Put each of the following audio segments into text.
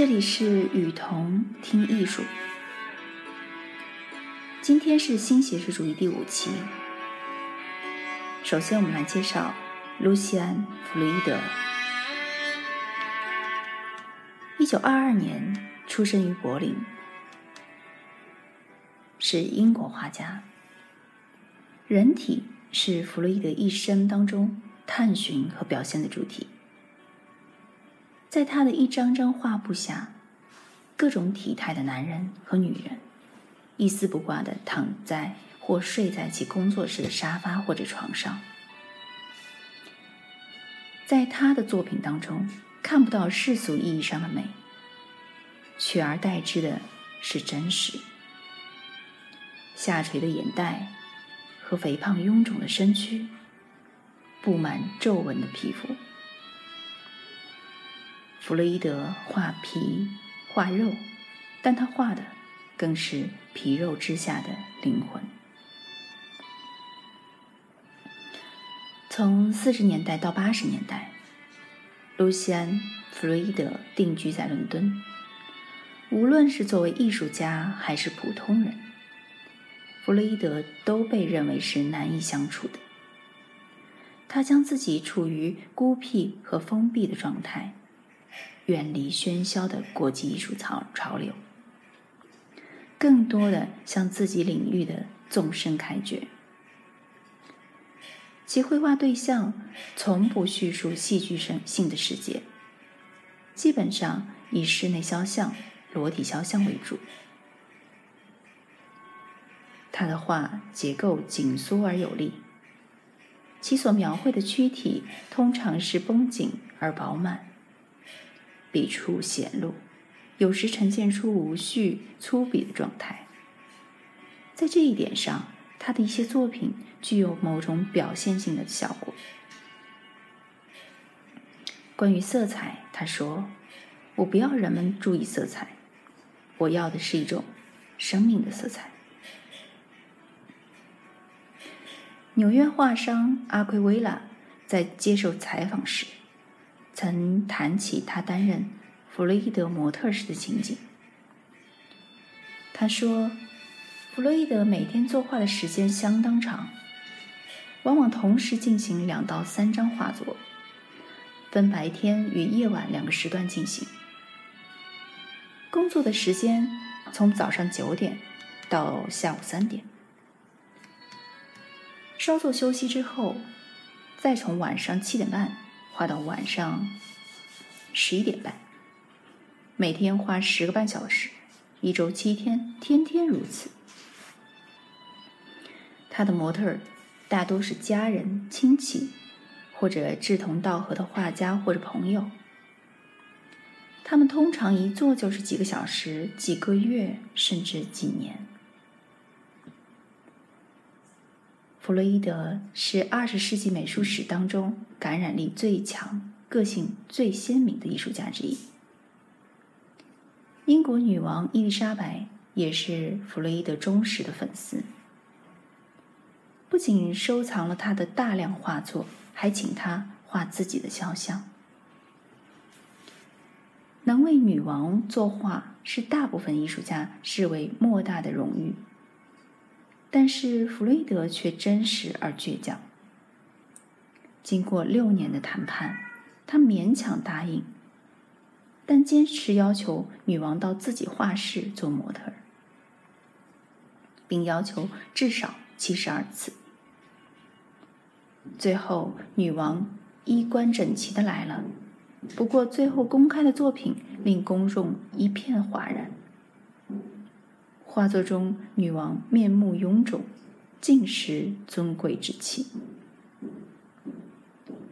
这里是雨桐听艺术。今天是新写实主义第五期。首先，我们来介绍卢西安·弗洛伊德。一九二二年出生于柏林，是英国画家。人体是弗洛伊德一生当中探寻和表现的主题。在他的一张张画布下，各种体态的男人和女人，一丝不挂地躺在或睡在其工作室的沙发或者床上。在他的作品当中，看不到世俗意义上的美，取而代之的是真实。下垂的眼袋和肥胖臃肿的身躯，布满皱纹的皮肤。弗洛伊德画皮画肉，但他画的更是皮肉之下的灵魂。从四十年代到八十年代，卢西安·弗洛伊德定居在伦敦。无论是作为艺术家还是普通人，弗洛伊德都被认为是难以相处的。他将自己处于孤僻和封闭的状态。远离喧嚣的国际艺术潮潮流，更多的向自己领域的纵深开掘。其绘画对象从不叙述戏剧性性的世界，基本上以室内肖像、裸体肖像为主。他的画结构紧缩而有力，其所描绘的躯体通常是绷紧而饱满。笔触显露，有时呈现出无序、粗鄙的状态。在这一点上，他的一些作品具有某种表现性的效果。关于色彩，他说：“我不要人们注意色彩，我要的是一种生命的色彩。”纽约画商阿奎维拉在接受采访时。曾谈起他担任弗洛伊德模特时的情景。他说：“弗洛伊德每天作画的时间相当长，往往同时进行两到三张画作，分白天与夜晚两个时段进行。工作的时间从早上九点到下午三点，稍作休息之后，再从晚上七点半。”画到晚上十一点半，每天花十个半小时，一周七天，天天如此。他的模特大多是家人、亲戚，或者志同道合的画家或者朋友。他们通常一坐就是几个小时、几个月，甚至几年。弗洛伊德是二十世纪美术史当中感染力最强、个性最鲜明的艺术家之一。英国女王伊丽莎白也是弗洛伊德忠实的粉丝，不仅收藏了他的大量画作，还请他画自己的肖像。能为女王作画是大部分艺术家视为莫大的荣誉。但是弗洛伊德却真实而倔强。经过六年的谈判，他勉强答应，但坚持要求女王到自己画室做模特儿，并要求至少七十二次。最后，女王衣冠整齐的来了，不过最后公开的作品令公众一片哗然。画作中，女王面目臃肿，尽失尊贵之气。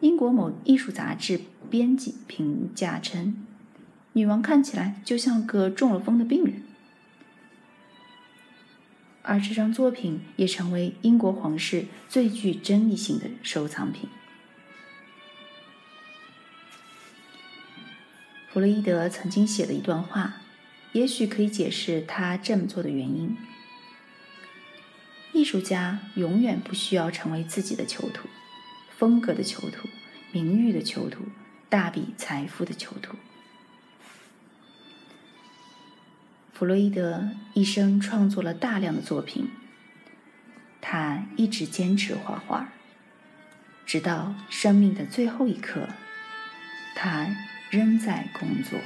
英国某艺术杂志编辑评价称：“女王看起来就像个中了风的病人。”而这张作品也成为英国皇室最具争议性的收藏品。弗洛伊德曾经写的一段话。也许可以解释他这么做的原因。艺术家永远不需要成为自己的囚徒，风格的囚徒，名誉的囚徒，大笔财富的囚徒。弗洛伊德一生创作了大量的作品，他一直坚持画画，直到生命的最后一刻，他仍在工作。